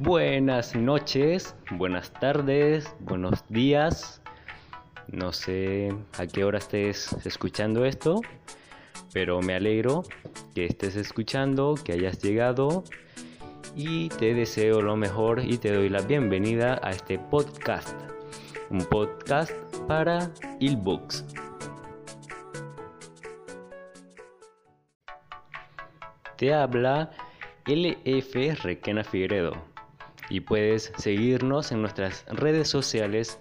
Buenas noches, buenas tardes, buenos días. No sé a qué hora estés escuchando esto, pero me alegro que estés escuchando, que hayas llegado y te deseo lo mejor y te doy la bienvenida a este podcast, un podcast para e-books. Te habla LF Requena Figueredo y puedes seguirnos en nuestras redes sociales,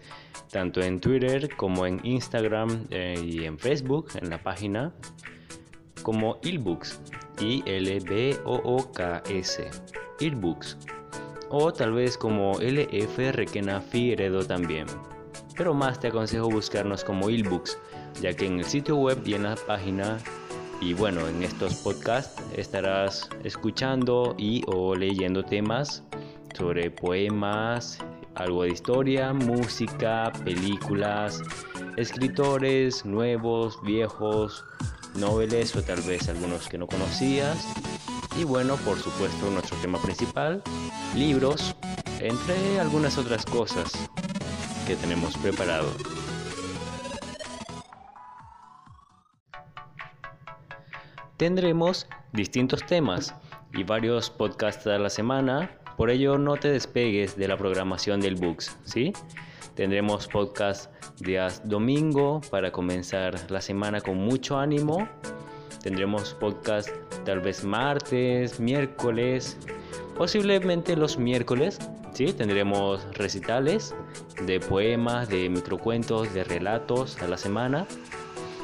tanto en Twitter como en Instagram eh, y en Facebook, en la página, como Ilbooks, I-L-B-O-O-K-S, Ilbooks, o tal vez como LF Requena Figueredo también. Pero más te aconsejo buscarnos como Ilbooks, ya que en el sitio web y en la página y bueno, en estos podcasts estarás escuchando y o leyendo temas sobre poemas, algo de historia, música, películas, escritores nuevos, viejos, noveles o tal vez algunos que no conocías. Y bueno, por supuesto, nuestro tema principal, libros, entre algunas otras cosas que tenemos preparado. Tendremos distintos temas y varios podcasts a la semana por ello, no te despegues de la programación del Books, ¿sí? Tendremos podcast días domingo para comenzar la semana con mucho ánimo. Tendremos podcast tal vez martes, miércoles, posiblemente los miércoles, ¿sí? Tendremos recitales de poemas, de microcuentos, de relatos a la semana.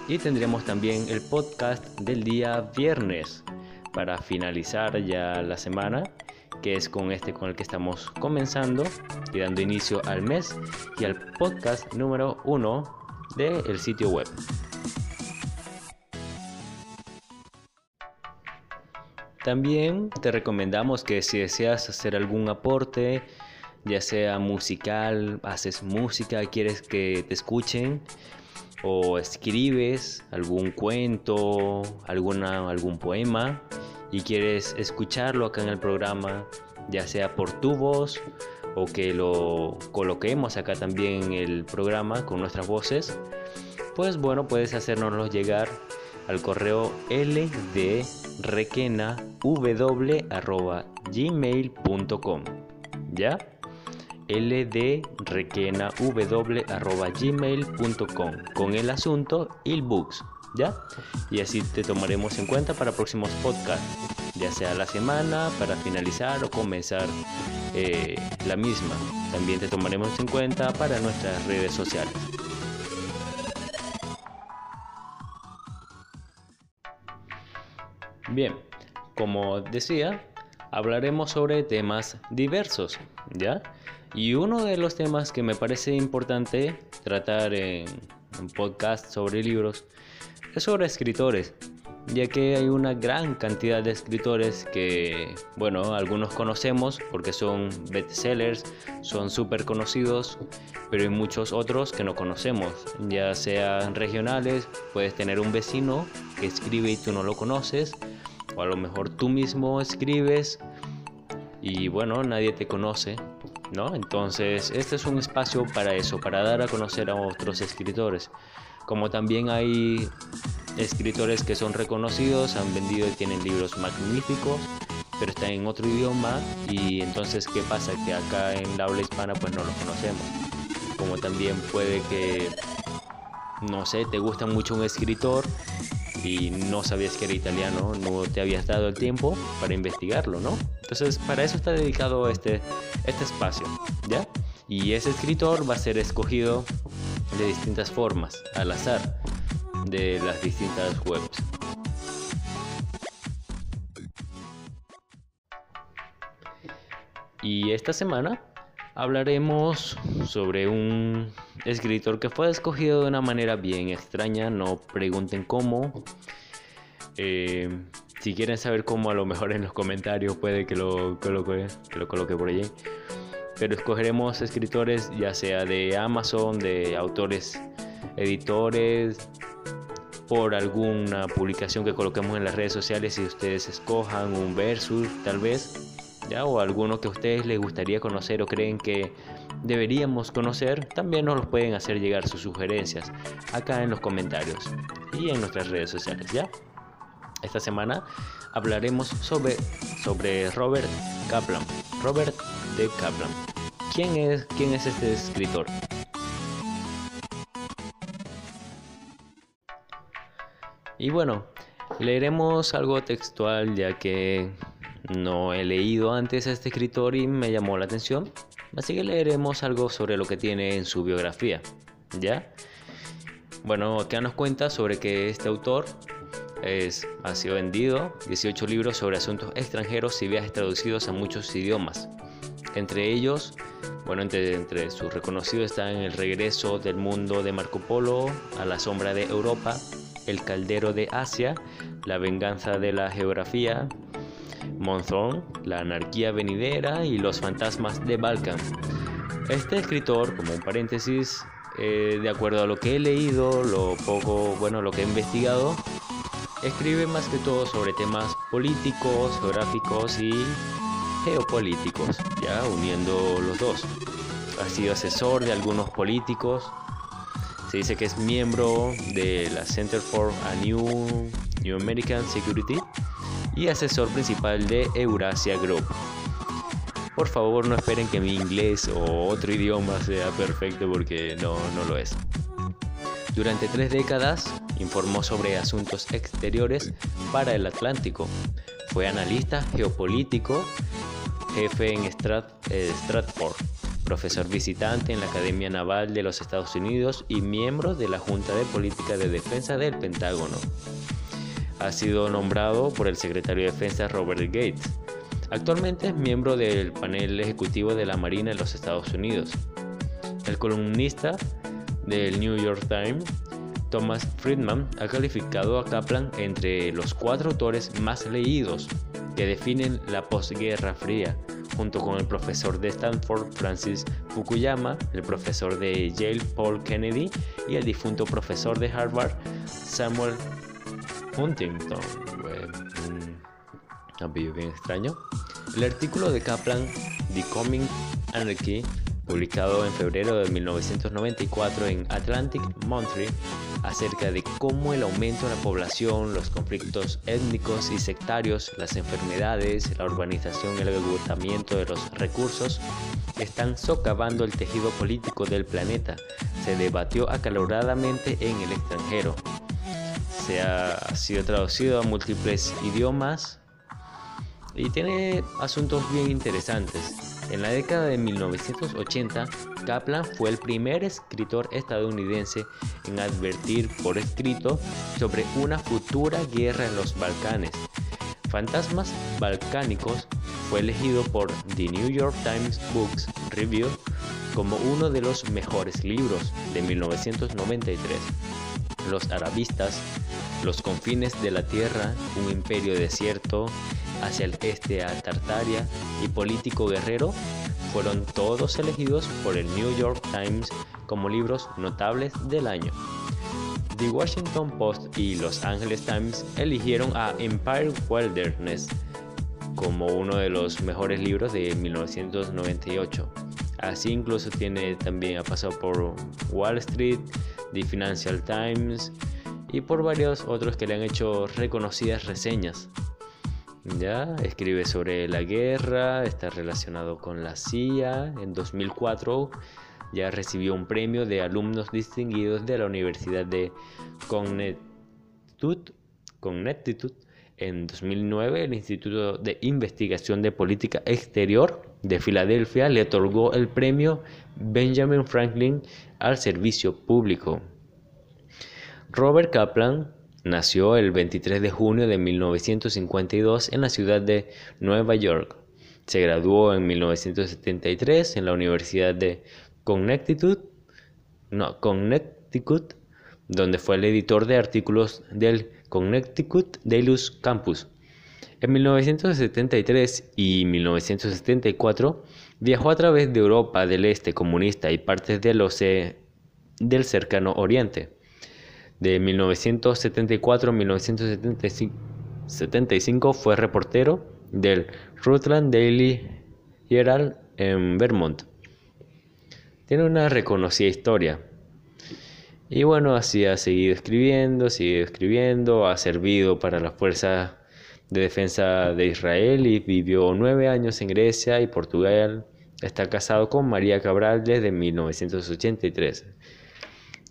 Y tendremos también el podcast del día viernes para finalizar ya la semana que es con este con el que estamos comenzando y dando inicio al mes y al podcast número uno del sitio web. También te recomendamos que si deseas hacer algún aporte, ya sea musical, haces música, quieres que te escuchen, o escribes algún cuento, alguna, algún poema, y quieres escucharlo acá en el programa, ya sea por tu voz o que lo coloquemos acá también en el programa con nuestras voces, pues bueno, puedes hacérnoslo llegar al correo ldrequenaw.gmail.com ¿Ya? ldrequenaw.gmail.com con el asunto Ilbooks ¿ya? Y así te tomaremos en cuenta para próximos podcasts, ya sea la semana, para finalizar o comenzar eh, la misma. También te tomaremos en cuenta para nuestras redes sociales. Bien, como decía, hablaremos sobre temas diversos, ¿ya? Y uno de los temas que me parece importante tratar en un podcast sobre libros es sobre escritores, ya que hay una gran cantidad de escritores que, bueno, algunos conocemos porque son bestsellers, son súper conocidos, pero hay muchos otros que no conocemos, ya sean regionales, puedes tener un vecino que escribe y tú no lo conoces, o a lo mejor tú mismo escribes y bueno, nadie te conoce, ¿no? Entonces, este es un espacio para eso, para dar a conocer a otros escritores como también hay escritores que son reconocidos, han vendido y tienen libros magníficos, pero están en otro idioma y entonces qué pasa que acá en la habla hispana pues no los conocemos. Como también puede que no sé, te gusta mucho un escritor y no sabías que era italiano, no te habías dado el tiempo para investigarlo, ¿no? Entonces, para eso está dedicado este, este espacio, ¿ya? Y ese escritor va a ser escogido de distintas formas, al azar, de las distintas webs. Y esta semana hablaremos sobre un escritor que fue escogido de una manera bien extraña, no pregunten cómo. Eh, si quieren saber cómo, a lo mejor en los comentarios puede que lo coloque, que lo coloque por allí pero escogeremos escritores ya sea de Amazon, de autores, editores, por alguna publicación que coloquemos en las redes sociales y ustedes escojan un versus tal vez ¿ya? o alguno que a ustedes les gustaría conocer o creen que deberíamos conocer, también nos los pueden hacer llegar sus sugerencias acá en los comentarios y en nuestras redes sociales, ¿ya? Esta semana hablaremos sobre, sobre Robert Kaplan. Robert de Kaplan. ¿Quién es, quién es este escritor? Y bueno, leeremos algo textual ya que no he leído antes a este escritor y me llamó la atención. Así que leeremos algo sobre lo que tiene en su biografía. ¿Ya? Bueno, acá nos cuenta sobre que este autor es, ha sido vendido 18 libros sobre asuntos extranjeros y viajes traducidos a muchos idiomas. Entre ellos, bueno, entre, entre sus reconocidos están El regreso del mundo de Marco Polo, A la sombra de Europa, El caldero de Asia, La venganza de la geografía, Monzón, La anarquía venidera y Los fantasmas de Balkan. Este escritor, como un paréntesis, eh, de acuerdo a lo que he leído, lo poco, bueno, lo que he investigado, escribe más que todo sobre temas políticos, geográficos y geopolíticos, ya uniendo los dos. Ha sido asesor de algunos políticos. Se dice que es miembro de la Center for a New, New American Security y asesor principal de Eurasia Group. Por favor no esperen que mi inglés o otro idioma sea perfecto porque no, no lo es. Durante tres décadas informó sobre asuntos exteriores para el Atlántico. Fue analista geopolítico, jefe en eh, Stratford, profesor visitante en la Academia Naval de los Estados Unidos y miembro de la Junta de Política de Defensa del Pentágono ha sido nombrado por el secretario de Defensa Robert Gates. Actualmente es miembro del panel ejecutivo de la Marina de los Estados Unidos. El columnista del New York Times, Thomas Friedman, ha calificado a Kaplan entre los cuatro autores más leídos que definen la posguerra fría, junto con el profesor de Stanford Francis Fukuyama, el profesor de Yale Paul Kennedy y el difunto profesor de Harvard Samuel Huntington, un apellido bien extraño. El artículo de Kaplan, The Coming Anarchy, publicado en febrero de 1994 en Atlantic Monthly, acerca de cómo el aumento de la población, los conflictos étnicos y sectarios, las enfermedades, la urbanización y el agotamiento de los recursos están socavando el tejido político del planeta, se debatió acaloradamente en el extranjero se ha sido traducido a múltiples idiomas y tiene asuntos bien interesantes. En la década de 1980, Kaplan fue el primer escritor estadounidense en advertir por escrito sobre una futura guerra en los Balcanes. Fantasmas Balcánicos fue elegido por The New York Times Books Review como uno de los mejores libros de 1993. Los arabistas los confines de la tierra, un imperio desierto, hacia el este a Tartaria y político guerrero, fueron todos elegidos por el New York Times como libros notables del año. The Washington Post y Los Angeles Times eligieron a Empire Wilderness como uno de los mejores libros de 1998. Así incluso tiene también ha pasado por Wall Street, The Financial Times, y por varios otros que le han hecho reconocidas reseñas. Ya escribe sobre la guerra, está relacionado con la CIA. En 2004 ya recibió un premio de alumnos distinguidos de la Universidad de Connecticut. Connecticut. En 2009 el Instituto de Investigación de Política Exterior de Filadelfia le otorgó el premio Benjamin Franklin al servicio público. Robert Kaplan nació el 23 de junio de 1952 en la ciudad de Nueva York. Se graduó en 1973 en la Universidad de Connecticut, donde fue el editor de artículos del Connecticut Daily Campus. En 1973 y 1974 viajó a través de Europa del Este comunista y partes del, del cercano Oriente de 1974 a 1975 fue reportero del Rutland Daily Herald en Vermont. Tiene una reconocida historia. Y bueno, así ha seguido escribiendo, sigue escribiendo, ha servido para la Fuerza de Defensa de Israel y vivió nueve años en Grecia y Portugal. Está casado con María Cabral desde 1983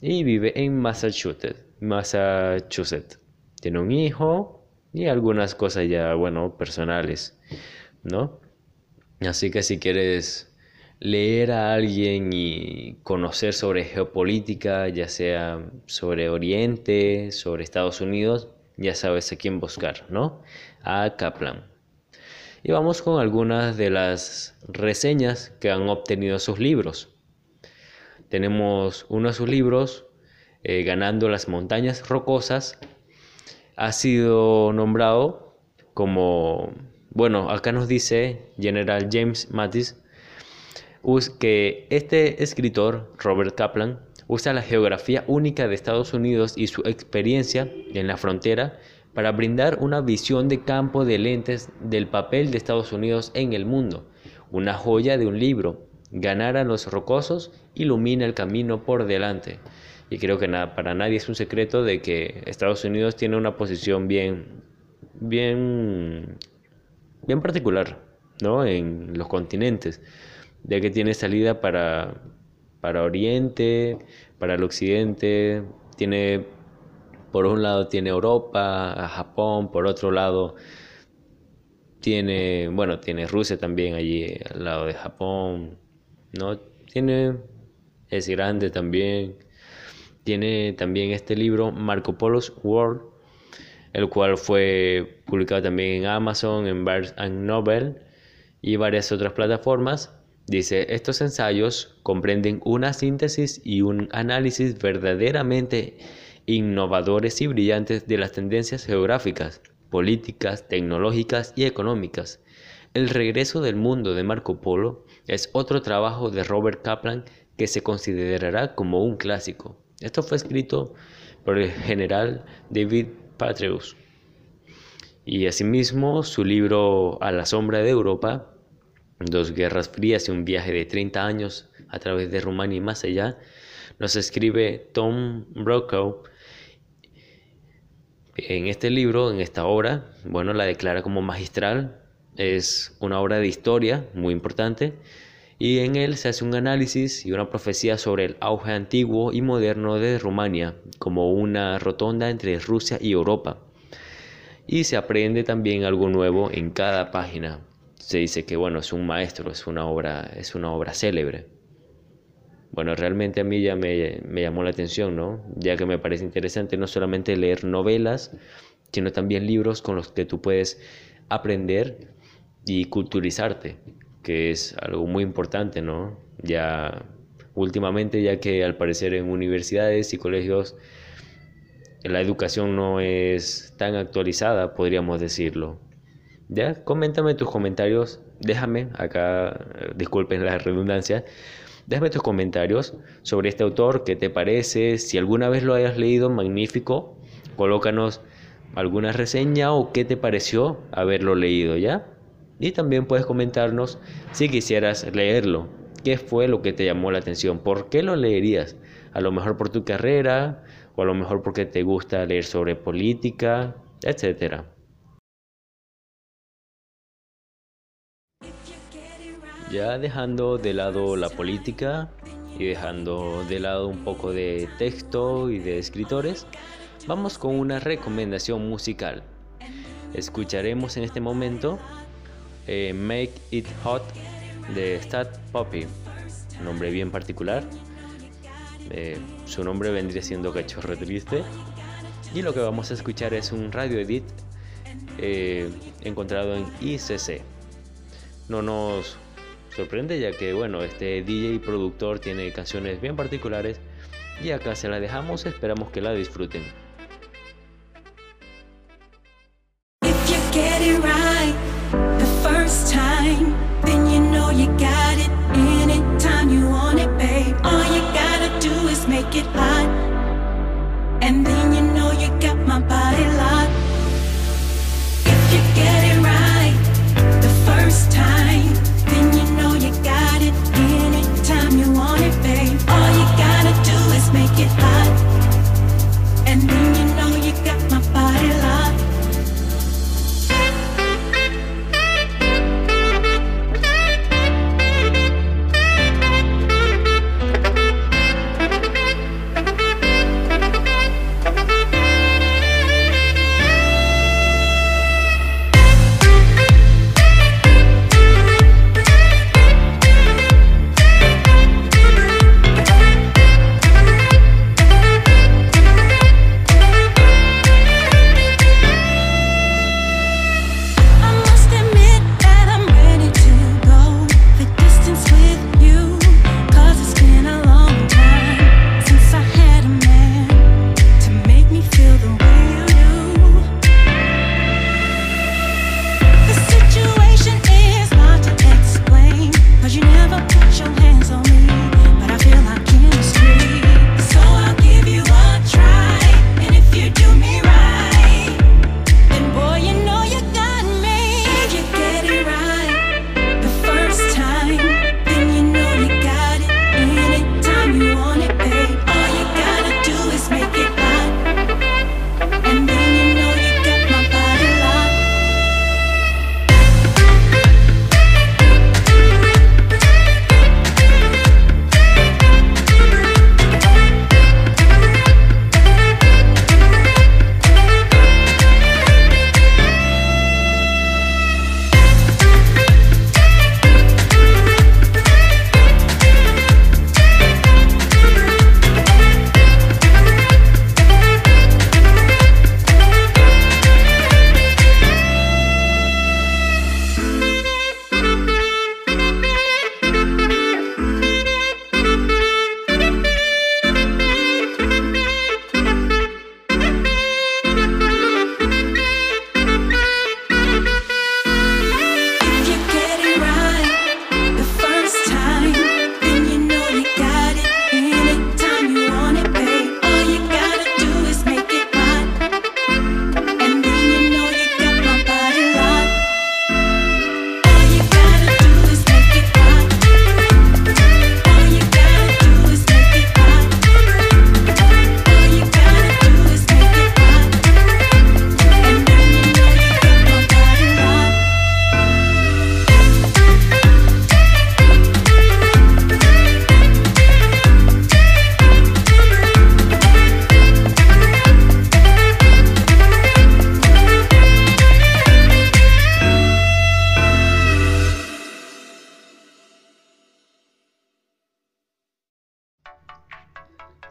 y vive en Massachusetts. Massachusetts. Tiene un hijo y algunas cosas ya, bueno, personales, ¿no? Así que si quieres leer a alguien y conocer sobre geopolítica, ya sea sobre Oriente, sobre Estados Unidos, ya sabes a quién buscar, ¿no? A Kaplan. Y vamos con algunas de las reseñas que han obtenido sus libros. Tenemos uno de sus libros, eh, Ganando las montañas rocosas, ha sido nombrado como, bueno, acá nos dice General James Mattis, que este escritor, Robert Kaplan, usa la geografía única de Estados Unidos y su experiencia en la frontera para brindar una visión de campo de lentes del papel de Estados Unidos en el mundo, una joya de un libro ganar a los rocosos ilumina el camino por delante. Y creo que nada, para nadie es un secreto de que Estados Unidos tiene una posición bien, bien, bien particular, ¿no? En los continentes, ya que tiene salida para, para Oriente, para el Occidente, tiene, por un lado tiene Europa, Japón, por otro lado tiene, bueno, tiene Rusia también allí al lado de Japón, ¿no? Tiene, es grande también. Tiene también este libro, Marco Polo's World, el cual fue publicado también en Amazon, en Barnes Noble y varias otras plataformas. Dice, estos ensayos comprenden una síntesis y un análisis verdaderamente innovadores y brillantes de las tendencias geográficas, políticas, tecnológicas y económicas. El regreso del mundo de Marco Polo es otro trabajo de Robert Kaplan que se considerará como un clásico. Esto fue escrito por el general David Patreus. Y asimismo su libro A la sombra de Europa, Dos guerras frías y un viaje de 30 años a través de Rumania y más allá, nos escribe Tom Brokaw. En este libro, en esta obra, bueno, la declara como magistral, es una obra de historia muy importante y en él se hace un análisis y una profecía sobre el auge antiguo y moderno de Rumania como una rotonda entre Rusia y Europa. Y se aprende también algo nuevo en cada página. Se dice que bueno, es un maestro, es una obra, es una obra célebre. Bueno, realmente a mí ya me, me llamó la atención, ¿no? Ya que me parece interesante no solamente leer novelas, sino también libros con los que tú puedes aprender y culturizarte, que es algo muy importante, ¿no? Ya últimamente, ya que al parecer en universidades y colegios la educación no es tan actualizada, podríamos decirlo. Ya, coméntame tus comentarios, déjame acá, disculpen la redundancia, déjame tus comentarios sobre este autor, qué te parece, si alguna vez lo hayas leído, magnífico, colócanos alguna reseña o qué te pareció haberlo leído, ¿ya? Y también puedes comentarnos si quisieras leerlo. ¿Qué fue lo que te llamó la atención? ¿Por qué lo leerías? A lo mejor por tu carrera o a lo mejor porque te gusta leer sobre política, etcétera. Ya dejando de lado la política y dejando de lado un poco de texto y de escritores, vamos con una recomendación musical. Escucharemos en este momento eh, Make It Hot de Stat Poppy, nombre bien particular. Eh, su nombre vendría siendo Cachorro Triste. Y lo que vamos a escuchar es un radio edit eh, encontrado en ICC. No nos sorprende ya que bueno, este DJ productor tiene canciones bien particulares y acá se la dejamos, esperamos que la disfruten.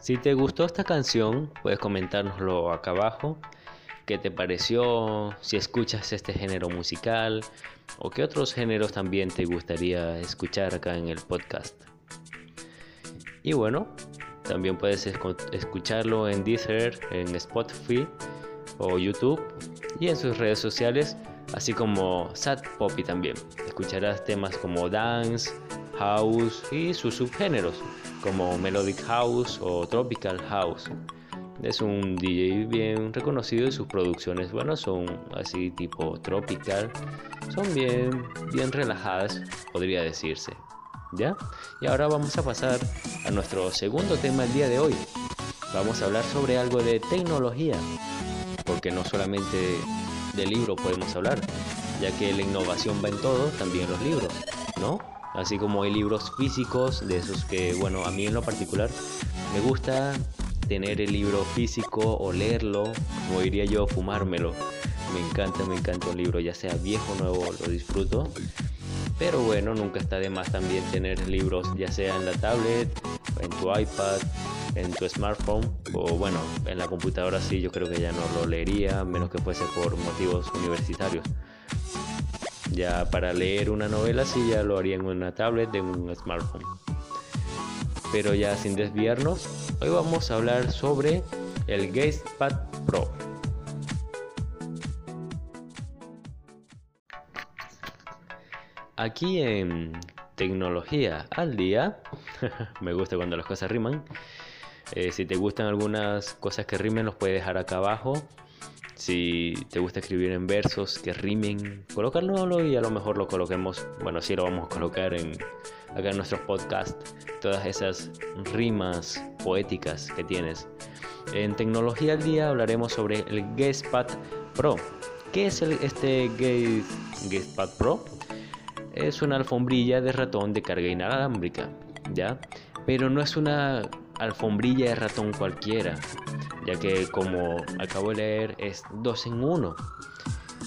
Si te gustó esta canción, puedes comentárnoslo acá abajo. ¿Qué te pareció? Si escuchas este género musical o qué otros géneros también te gustaría escuchar acá en el podcast. Y bueno, también puedes escucharlo en Deezer, en Spotify o YouTube y en sus redes sociales, así como Sad Poppy también. Escucharás temas como dance, house y sus subgéneros como Melodic House o Tropical House. Es un DJ bien reconocido y sus producciones, bueno, son así tipo tropical, son bien, bien relajadas, podría decirse. ¿Ya? Y ahora vamos a pasar a nuestro segundo tema el día de hoy. Vamos a hablar sobre algo de tecnología, porque no solamente de libro podemos hablar, ya que la innovación va en todo, también los libros, ¿no? Así como hay libros físicos de esos que, bueno, a mí en lo particular me gusta tener el libro físico o leerlo, como diría yo, fumármelo. Me encanta, me encanta un libro, ya sea viejo o nuevo, lo disfruto. Pero bueno, nunca está de más también tener libros, ya sea en la tablet, en tu iPad, en tu smartphone o bueno, en la computadora sí, yo creo que ya no lo leería, menos que fuese por motivos universitarios. Ya para leer una novela sí ya lo haría en una tablet, en un smartphone. Pero ya sin desviarnos, hoy vamos a hablar sobre el Pad Pro. Aquí en tecnología al día, me gusta cuando las cosas riman. Eh, si te gustan algunas cosas que rimen, los puedes dejar acá abajo si te gusta escribir en versos que rimen, colócalo y a lo mejor lo coloquemos, bueno, sí lo vamos a colocar en acá en nuestros podcasts, todas esas rimas poéticas que tienes. En Tecnología al Día hablaremos sobre el Guestpad Pro. ¿Qué es el, este Guestpad Pro? Es una alfombrilla de ratón de carga inalámbrica, ¿ya? Pero no es una alfombrilla de ratón cualquiera ya que como acabo de leer es dos en uno.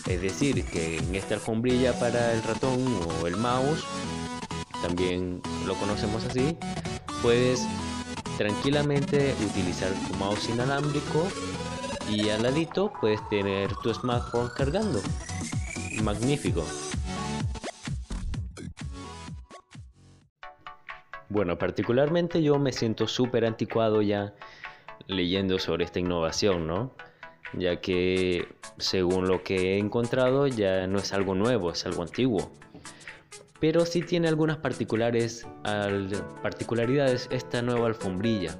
Es decir, que en esta alfombrilla para el ratón o el mouse, también lo conocemos así, puedes tranquilamente utilizar tu mouse inalámbrico y al ladito puedes tener tu smartphone cargando. Magnífico. Bueno, particularmente yo me siento súper anticuado ya leyendo sobre esta innovación, ¿no? Ya que según lo que he encontrado ya no es algo nuevo, es algo antiguo. Pero sí tiene algunas particulares, particularidades esta nueva alfombrilla.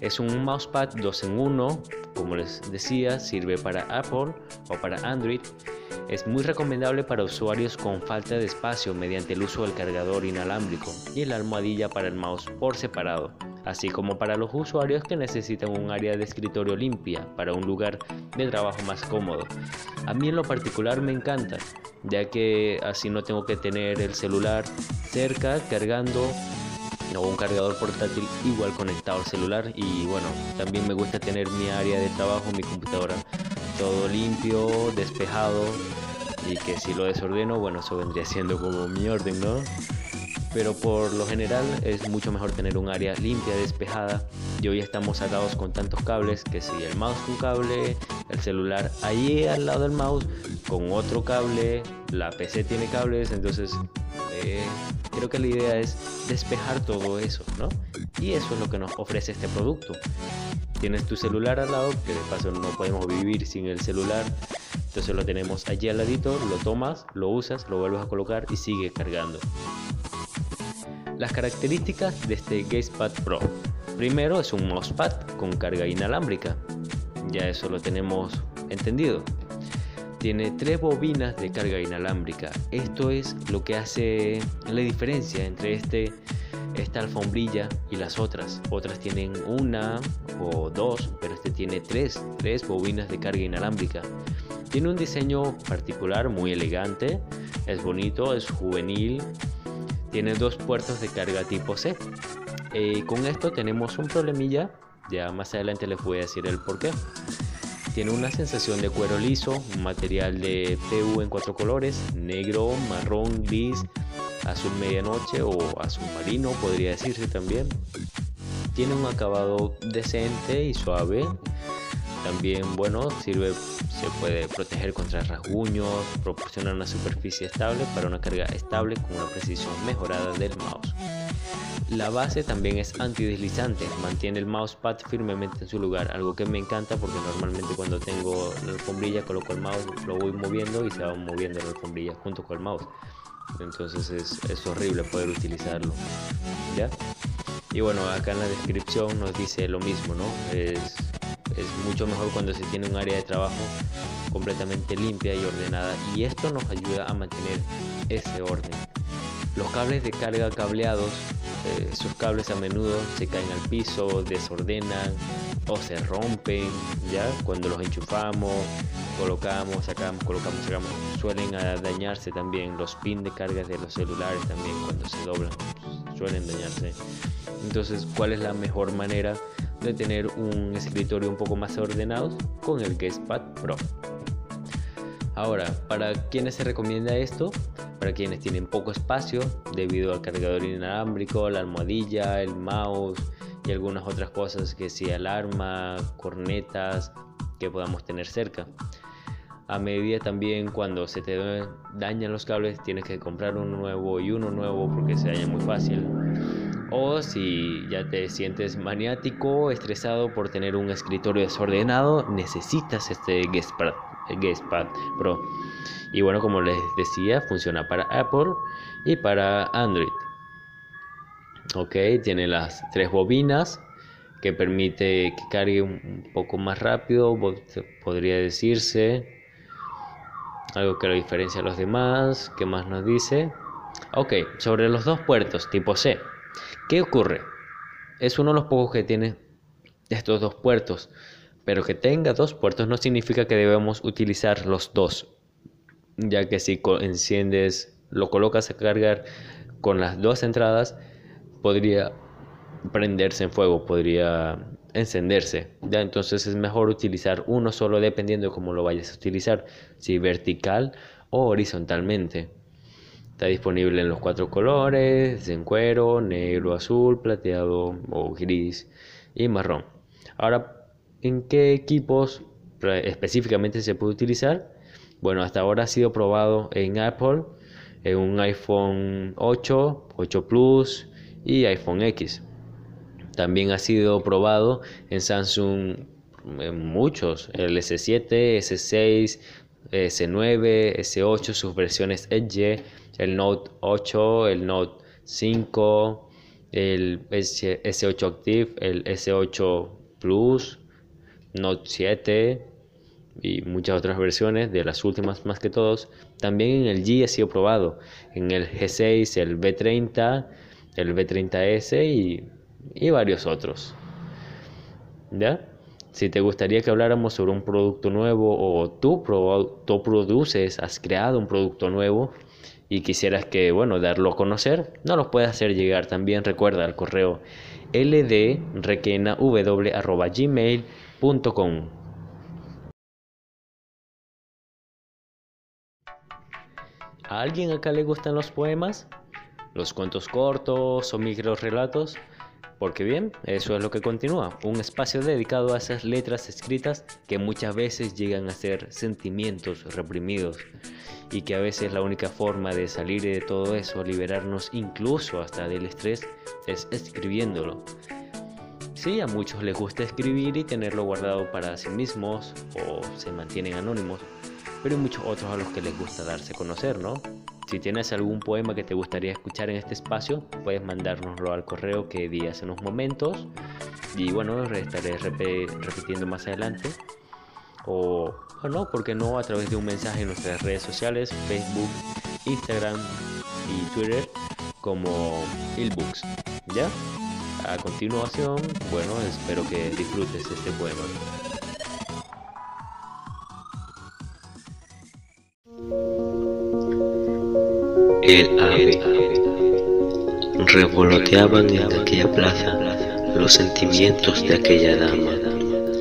Es un mousepad 2 en 1, como les decía, sirve para Apple o para Android. Es muy recomendable para usuarios con falta de espacio mediante el uso del cargador inalámbrico y la almohadilla para el mouse por separado así como para los usuarios que necesitan un área de escritorio limpia para un lugar de trabajo más cómodo. A mí en lo particular me encanta, ya que así no tengo que tener el celular cerca cargando o un cargador portátil igual conectado al celular y bueno, también me gusta tener mi área de trabajo, mi computadora todo limpio, despejado y que si lo desordeno, bueno, eso vendría siendo como mi orden, ¿no? pero por lo general es mucho mejor tener un área limpia, despejada. Y hoy estamos atados con tantos cables que si el mouse con cable, el celular allí al lado del mouse con otro cable, la PC tiene cables, entonces eh, creo que la idea es despejar todo eso, ¿no? Y eso es lo que nos ofrece este producto. Tienes tu celular al lado, que de paso no podemos vivir sin el celular. Entonces lo tenemos allí al ladito, lo tomas, lo usas, lo vuelves a colocar y sigue cargando. Las características de este Gamepad Pro. Primero es un mousepad con carga inalámbrica. Ya eso lo tenemos entendido. Tiene tres bobinas de carga inalámbrica. Esto es lo que hace la diferencia entre este, esta alfombrilla y las otras. Otras tienen una o dos, pero este tiene tres, tres bobinas de carga inalámbrica. Tiene un diseño particular, muy elegante, es bonito, es juvenil, tiene dos puertos de carga tipo C. Eh, con esto tenemos un problemilla, ya más adelante les voy a decir el por qué. Tiene una sensación de cuero liso, un material de PU en cuatro colores, negro, marrón, gris, azul medianoche o azul marino podría decirse también. tiene un acabado decente y suave. También, bueno, sirve, se puede proteger contra rasguños, proporciona una superficie estable para una carga estable con una precisión mejorada del mouse. La base también es antideslizante, mantiene el mousepad firmemente en su lugar, algo que me encanta porque normalmente cuando tengo la alfombrilla coloco el mouse, lo voy moviendo y se va moviendo la alfombrilla junto con el mouse. Entonces es, es horrible poder utilizarlo. ¿Ya? Y bueno, acá en la descripción nos dice lo mismo, ¿no? Es, es mucho mejor cuando se tiene un área de trabajo completamente limpia y ordenada y esto nos ayuda a mantener ese orden. Los cables de carga cableados eh, sus cables a menudo se caen al piso, desordenan o se rompen, ¿ya? Cuando los enchufamos, colocamos, sacamos, colocamos, sacamos, suelen dañarse también. Los pins de carga de los celulares también cuando se doblan suelen dañarse. Entonces, ¿cuál es la mejor manera de tener un escritorio un poco más ordenado? Con el Guestpad Pro. Ahora, ¿para quiénes se recomienda esto? Para quienes tienen poco espacio debido al cargador inalámbrico, la almohadilla, el mouse y algunas otras cosas que si alarma, cornetas que podamos tener cerca. A medida también cuando se te dañan los cables tienes que comprar uno nuevo y uno nuevo porque se daña muy fácil. O si ya te sientes maniático, estresado por tener un escritorio desordenado, necesitas este Guestpad Pro. Y bueno, como les decía, funciona para Apple y para Android. Ok, tiene las tres bobinas que permite que cargue un poco más rápido, podría decirse. Algo que lo diferencia a los demás. ¿Qué más nos dice? Ok, sobre los dos puertos tipo C. ¿Qué ocurre? Es uno de los pocos que tiene estos dos puertos. Pero que tenga dos puertos no significa que debemos utilizar los dos, ya que si enciendes, lo colocas a cargar con las dos entradas, podría prenderse en fuego, podría encenderse. ¿ya? Entonces es mejor utilizar uno solo dependiendo de cómo lo vayas a utilizar, si vertical o horizontalmente. Está disponible en los cuatro colores, en cuero, negro, azul, plateado o gris y marrón. Ahora ¿En qué equipos específicamente se puede utilizar? Bueno, hasta ahora ha sido probado en Apple, en un iPhone 8, 8 Plus y iPhone X. También ha sido probado en Samsung en muchos, el S7, S6, S9, S8, sus versiones Edge, el Note 8, el Note 5, el S8 Active, el S8 Plus, Note 7 y muchas otras versiones de las últimas más que todos. También en el G ha sido probado, en el G6, el B30, el B30S y, y varios otros. ¿Ya? Si te gustaría que habláramos sobre un producto nuevo o tú, tú produces, has creado un producto nuevo y quisieras que, bueno, darlo a conocer, no lo puedes hacer llegar. También recuerda el correo ldrequenaw.gmail.com ¿A alguien acá le gustan los poemas? ¿Los cuentos cortos o micro relatos? Porque bien, eso es lo que continúa, un espacio dedicado a esas letras escritas que muchas veces llegan a ser sentimientos reprimidos y que a veces la única forma de salir de todo eso, liberarnos incluso hasta del estrés, es escribiéndolo. Sí, a muchos les gusta escribir y tenerlo guardado para sí mismos o se mantienen anónimos, pero hay muchos otros a los que les gusta darse a conocer, ¿no? Si tienes algún poema que te gustaría escuchar en este espacio, puedes mandárnoslo al correo que di hace unos momentos y bueno, estaré repitiendo más adelante. O, o no, porque no, a través de un mensaje en nuestras redes sociales, Facebook, Instagram y Twitter como Ilbooks, ¿ya? A continuación, bueno, espero que disfrutes este poema. El ave. Revoloteaban en aquella plaza los sentimientos de aquella dama,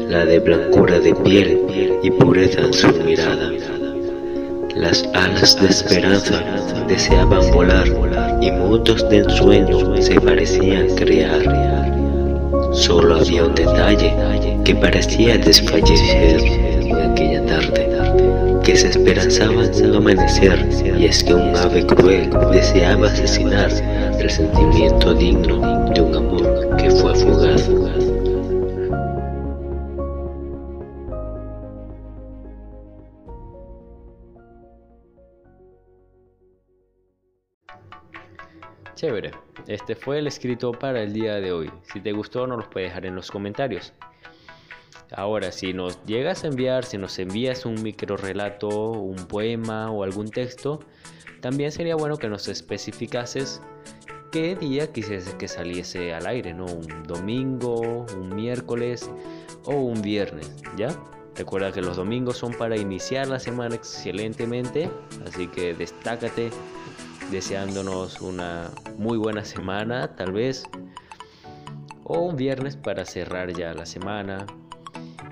la de blancura de piel y pureza en su mirada. Las alas de esperanza deseaban volar y mundos de ensueño se parecían crear. Solo había un detalle que parecía desfallecer que se esperanzaba un amanecer, y es que un ave cruel deseaba asesinar el sentimiento digno de un amor que fue fugaz. Chévere, este fue el escrito para el día de hoy. Si te gustó, nos lo puedes dejar en los comentarios. Ahora, si nos llegas a enviar, si nos envías un micro relato, un poema o algún texto, también sería bueno que nos especificases qué día quisiese que saliese al aire, ¿no? Un domingo, un miércoles o un viernes, ¿ya? Recuerda que los domingos son para iniciar la semana excelentemente, así que destácate deseándonos una muy buena semana, tal vez, o un viernes para cerrar ya la semana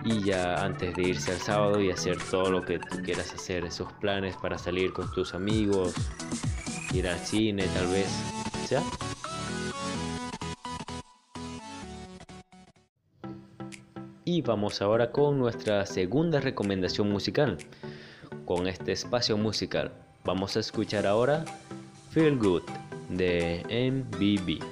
y ya antes de irse al sábado y hacer todo lo que tú quieras hacer, esos planes para salir con tus amigos, ir al cine tal vez, ¿ya? Y vamos ahora con nuestra segunda recomendación musical. Con este espacio musical vamos a escuchar ahora Feel Good de MBB.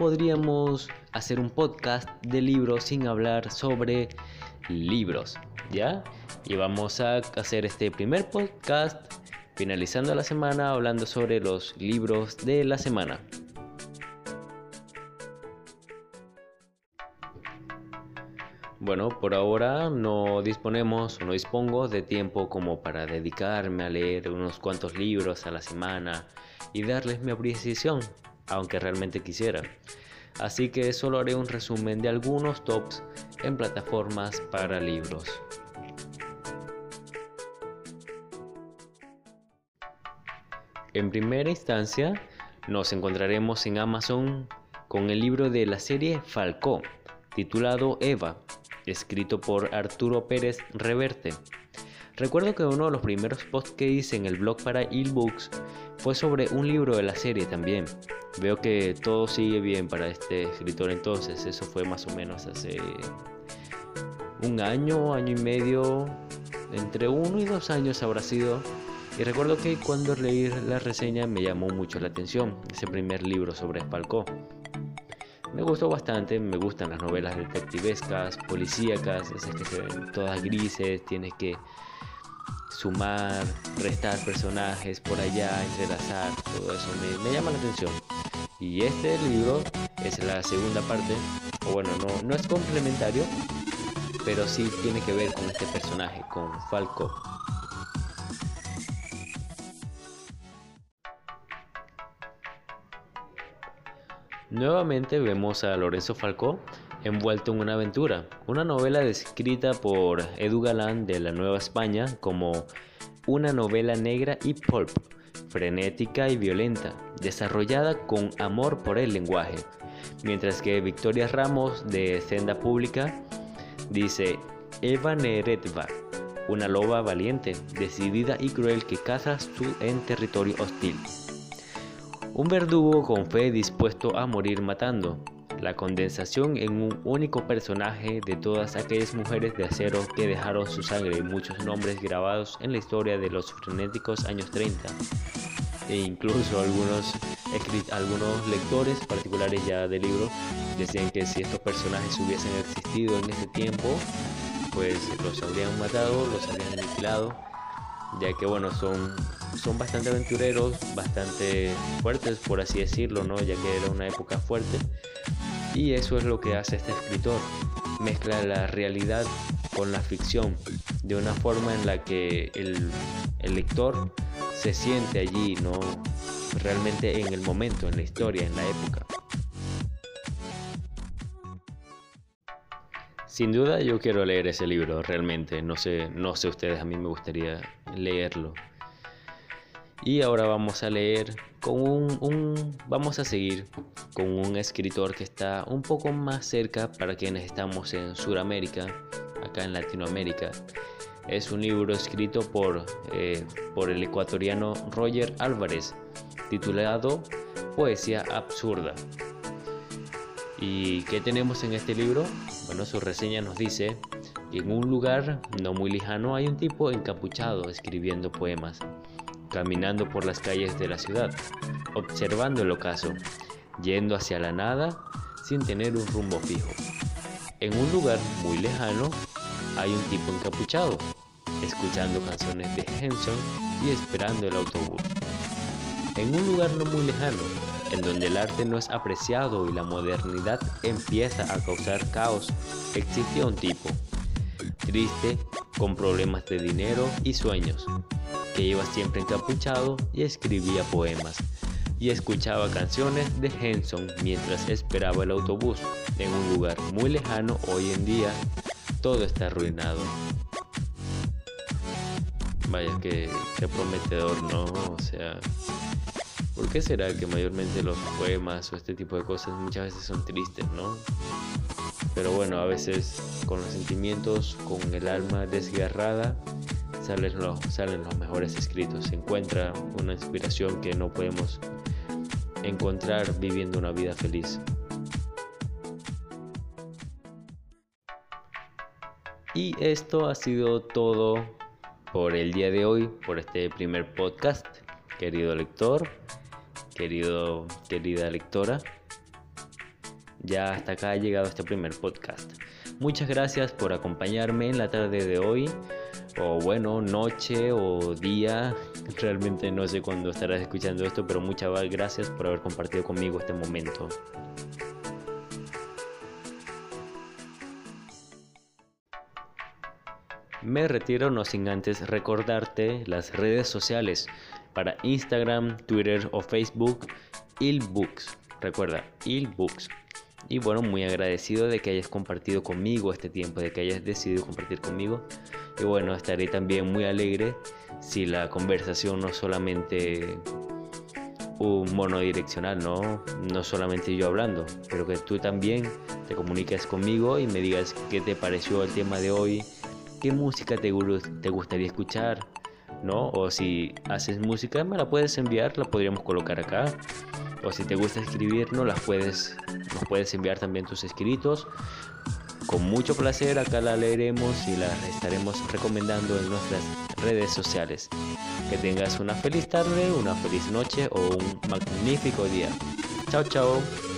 Podríamos hacer un podcast de libros sin hablar sobre libros, ¿ya? Y vamos a hacer este primer podcast finalizando la semana hablando sobre los libros de la semana. Bueno, por ahora no disponemos no dispongo de tiempo como para dedicarme a leer unos cuantos libros a la semana y darles mi apreciación aunque realmente quisiera. Así que solo haré un resumen de algunos tops en plataformas para libros. En primera instancia, nos encontraremos en Amazon con el libro de la serie Falcó, titulado Eva, escrito por Arturo Pérez Reverte. Recuerdo que uno de los primeros posts que hice en el blog para Books fue sobre un libro de la serie también. Veo que todo sigue bien para este escritor entonces, eso fue más o menos hace un año, año y medio, entre uno y dos años habrá sido. Y recuerdo que cuando leí la reseña me llamó mucho la atención ese primer libro sobre Spalco. Me gustó bastante, me gustan las novelas detectivescas, policíacas, esas que se ven todas grises, tienes que sumar, restar personajes por allá, entrelazar, todo eso me, llama la atención. Y este libro es la segunda parte, o bueno, no, no es complementario, pero sí tiene que ver con este personaje, con Falco. Nuevamente vemos a Lorenzo Falcó envuelto en una aventura, una novela descrita por Edu Galán de la Nueva España como una novela negra y pulp, frenética y violenta, desarrollada con amor por el lenguaje, mientras que Victoria Ramos de Senda Pública dice Eva Neretva, una loba valiente, decidida y cruel que caza su en territorio hostil. Un verdugo con fe dispuesto a morir matando. La condensación en un único personaje de todas aquellas mujeres de acero que dejaron su sangre y muchos nombres grabados en la historia de los frenéticos años 30. E incluso algunos, algunos lectores particulares ya del libro decían que si estos personajes hubiesen existido en ese tiempo, pues los habrían matado, los habrían aniquilado, ya que bueno, son son bastante aventureros, bastante fuertes, por así decirlo, ¿no? Ya que era una época fuerte. Y eso es lo que hace este escritor. Mezcla la realidad con la ficción de una forma en la que el, el lector se siente allí, ¿no? Realmente en el momento, en la historia, en la época. Sin duda yo quiero leer ese libro, realmente. No sé, no sé ustedes, a mí me gustaría leerlo. Y ahora vamos a leer con un, vamos a seguir con un escritor que está un poco más cerca para quienes estamos en Sudamérica, acá en Latinoamérica. Es un libro escrito por, eh, por el ecuatoriano Roger Álvarez, titulado Poesía Absurda. ¿Y qué tenemos en este libro? Bueno, su reseña nos dice, en un lugar no muy lejano hay un tipo encapuchado escribiendo poemas caminando por las calles de la ciudad, observando el ocaso, yendo hacia la nada sin tener un rumbo fijo. En un lugar muy lejano hay un tipo encapuchado, escuchando canciones de Henson y esperando el autobús. En un lugar no muy lejano, en donde el arte no es apreciado y la modernidad empieza a causar caos, existía un tipo, triste, con problemas de dinero y sueños, que iba siempre encapuchado y escribía poemas y escuchaba canciones de Henson mientras esperaba el autobús en un lugar muy lejano hoy en día todo está arruinado vaya que, prometedor no o sea ¿por qué será que mayormente los poemas o este tipo de cosas muchas veces son tristes no pero bueno a veces con los sentimientos con el alma desgarrada salen los, salen los mejores escritos, se encuentra una inspiración que no podemos encontrar viviendo una vida feliz. Y esto ha sido todo por el día de hoy, por este primer podcast, querido lector, querido, querida lectora. Ya hasta acá ha llegado este primer podcast. Muchas gracias por acompañarme en la tarde de hoy o bueno, noche o día. Realmente no sé cuándo estarás escuchando esto, pero muchas gracias por haber compartido conmigo este momento. Me retiro no sin antes recordarte las redes sociales para Instagram, Twitter o Facebook, Ilbooks. Recuerda, Ilbooks. Y bueno, muy agradecido de que hayas compartido conmigo este tiempo, de que hayas decidido compartir conmigo. Y bueno, estaré también muy alegre si la conversación no solamente un monodireccional, ¿no? No solamente yo hablando, pero que tú también te comuniques conmigo y me digas qué te pareció el tema de hoy, qué música te, te gustaría escuchar, ¿no? O si haces música, me la puedes enviar, la podríamos colocar acá. O si te gusta escribir, no las puedes, nos puedes enviar también tus escritos. Con mucho placer acá la leeremos y la estaremos recomendando en nuestras redes sociales. Que tengas una feliz tarde, una feliz noche o un magnífico día. Chao, chao.